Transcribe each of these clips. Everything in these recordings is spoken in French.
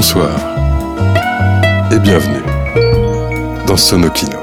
Bonsoir et bienvenue dans Sonokino.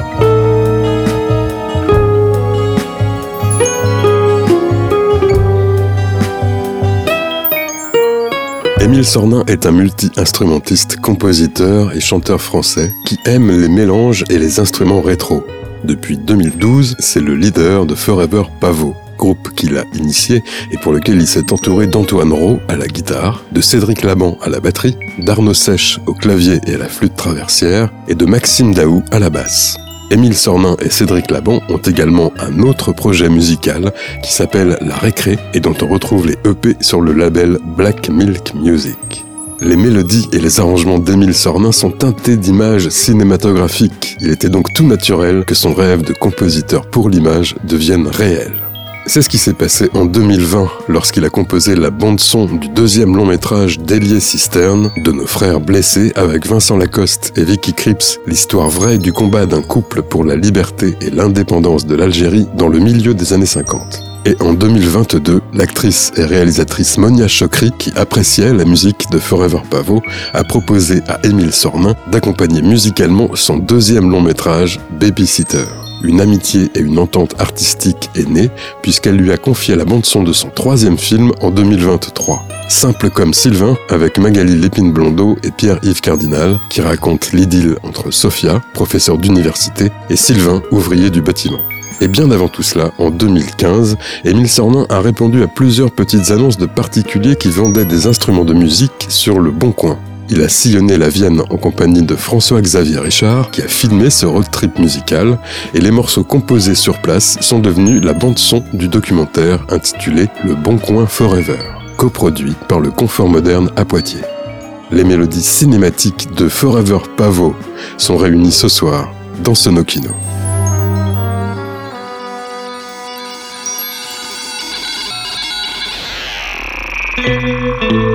Émile Sornin est un multi-instrumentiste, compositeur et chanteur français qui aime les mélanges et les instruments rétro. Depuis 2012, c'est le leader de Forever Pavot, groupe qu'il a initié et pour lequel il s'est entouré d'Antoine Rowe à la guitare, de Cédric Laban à la batterie, d'Arnaud Sèche au clavier et à la flûte traversière, et de Maxime Daou à la basse. Émile Sornin et Cédric Laban ont également un autre projet musical qui s'appelle La Récré et dont on retrouve les EP sur le label Black Milk Music. Les mélodies et les arrangements d'Émile Sornin sont teintés d'images cinématographiques. Il était donc tout naturel que son rêve de compositeur pour l'image devienne réel. C'est ce qui s'est passé en 2020 lorsqu'il a composé la bande-son du deuxième long métrage d'Elié Cisterne de nos frères blessés avec Vincent Lacoste et Vicky Cripps, l'histoire vraie du combat d'un couple pour la liberté et l'indépendance de l'Algérie dans le milieu des années 50. Et en 2022, l'actrice et réalisatrice Monia Chokri, qui appréciait la musique de Forever Pavot, a proposé à Émile Sornin d'accompagner musicalement son deuxième long métrage, Babysitter une amitié et une entente artistique est née puisqu'elle lui a confié la bande-son de son troisième film en 2023. Simple comme Sylvain avec Magali Lépine-Blondeau et Pierre-Yves Cardinal qui raconte l'idylle entre Sophia, professeur d'université, et Sylvain, ouvrier du bâtiment. Et bien avant tout cela, en 2015, Émile Sornin a répondu à plusieurs petites annonces de particuliers qui vendaient des instruments de musique sur le Bon Coin il a sillonné la Vienne en compagnie de François-Xavier Richard, qui a filmé ce road trip musical, et les morceaux composés sur place sont devenus la bande-son du documentaire intitulé Le Bon Coin Forever, coproduit par le Confort Moderne à Poitiers. Les mélodies cinématiques de Forever Pavot sont réunies ce soir dans Sonokino. Thank.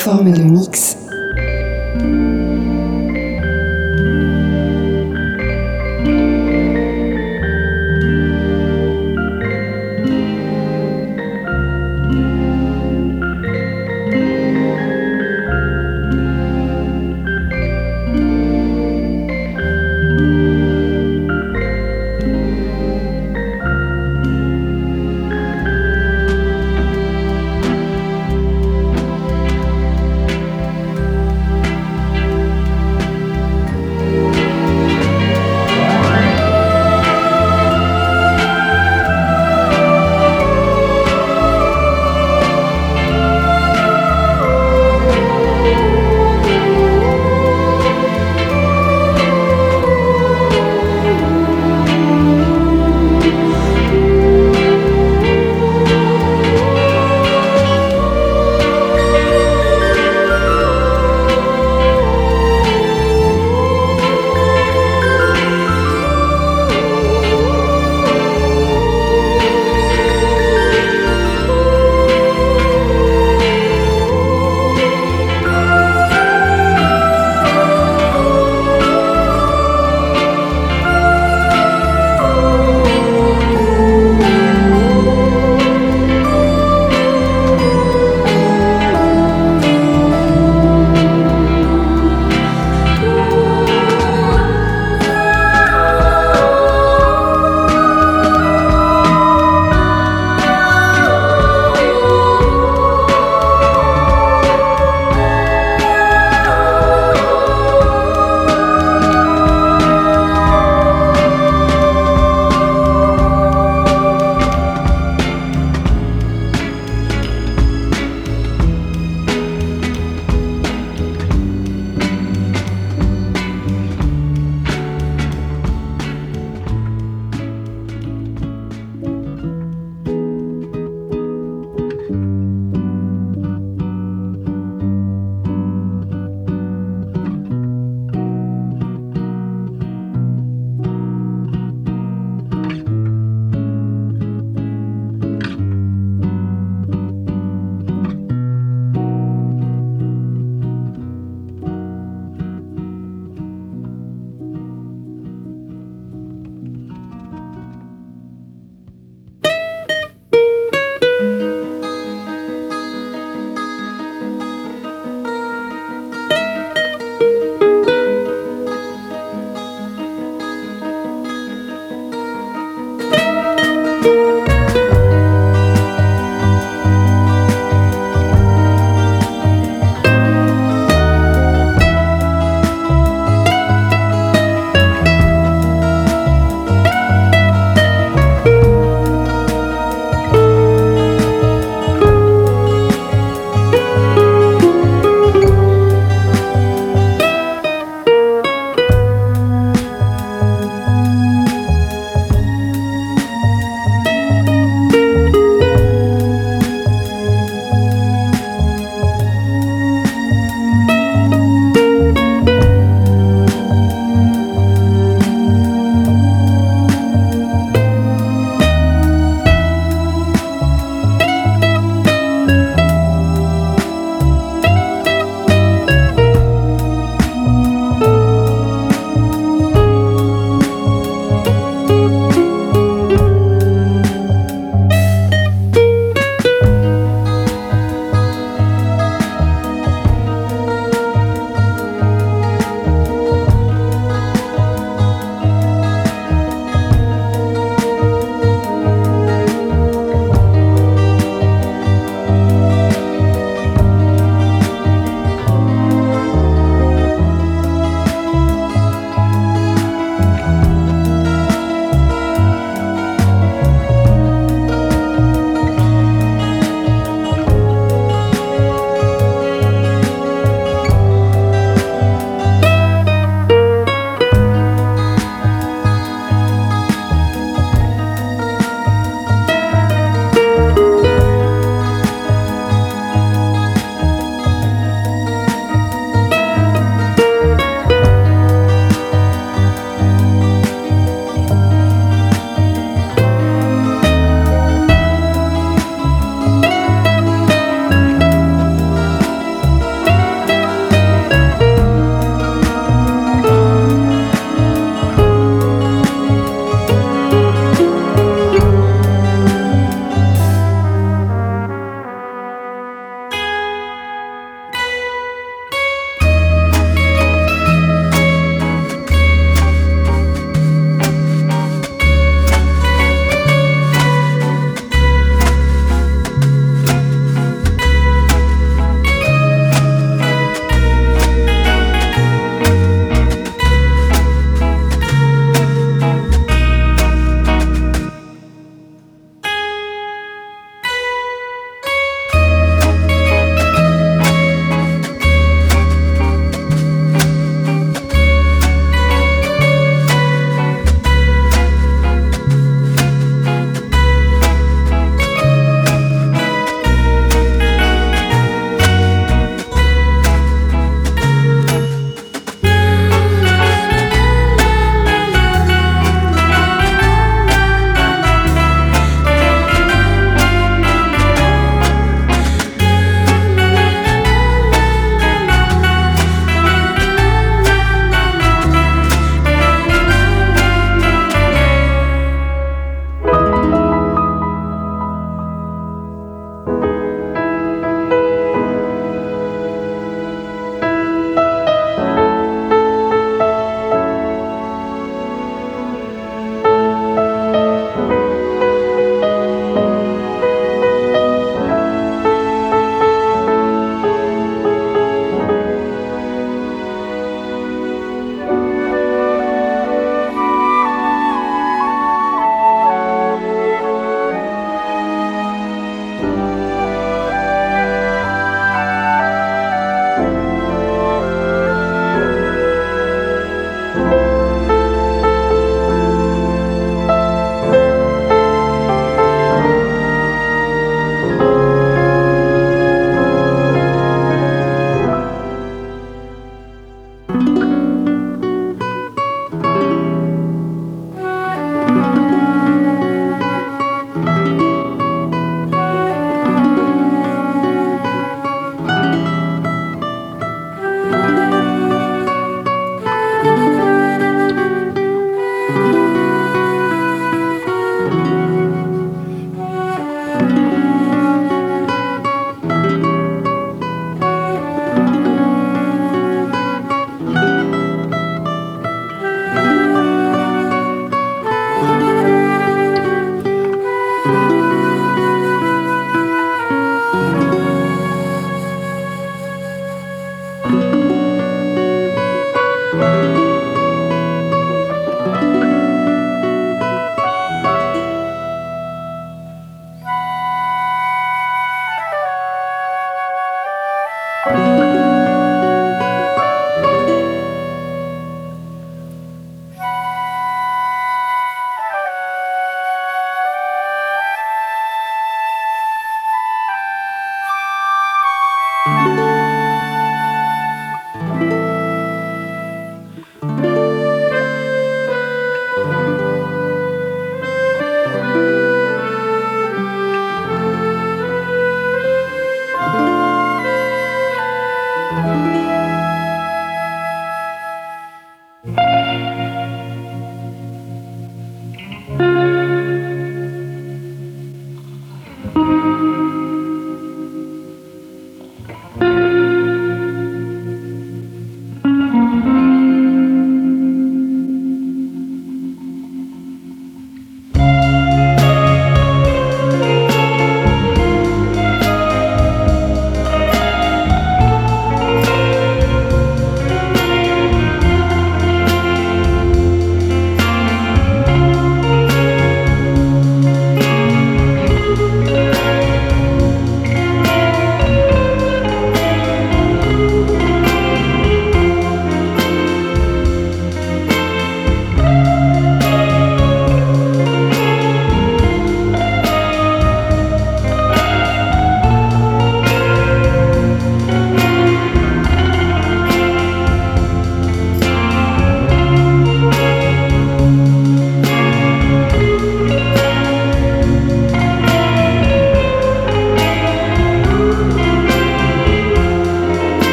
Forme de mix.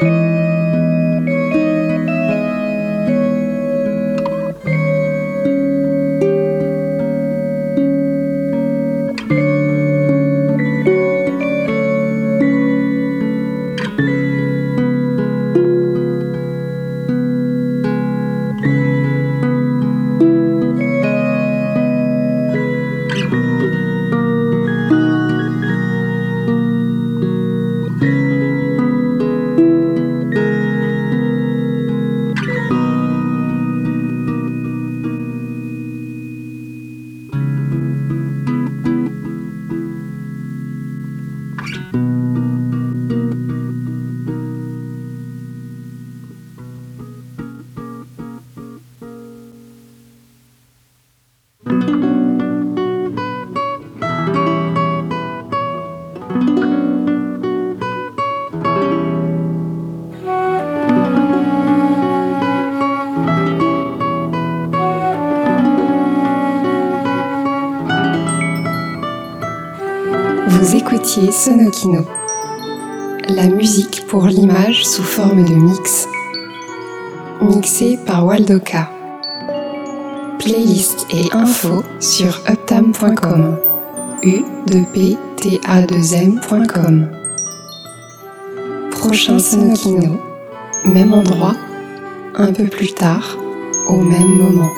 Vous la musique pour l'image sous forme de mix, mixé par Waldoka. Playlist et info sur uptam.com, u 2 p t a 2 m.com. Prochain Sonokino, même endroit, un peu plus tard, au même moment.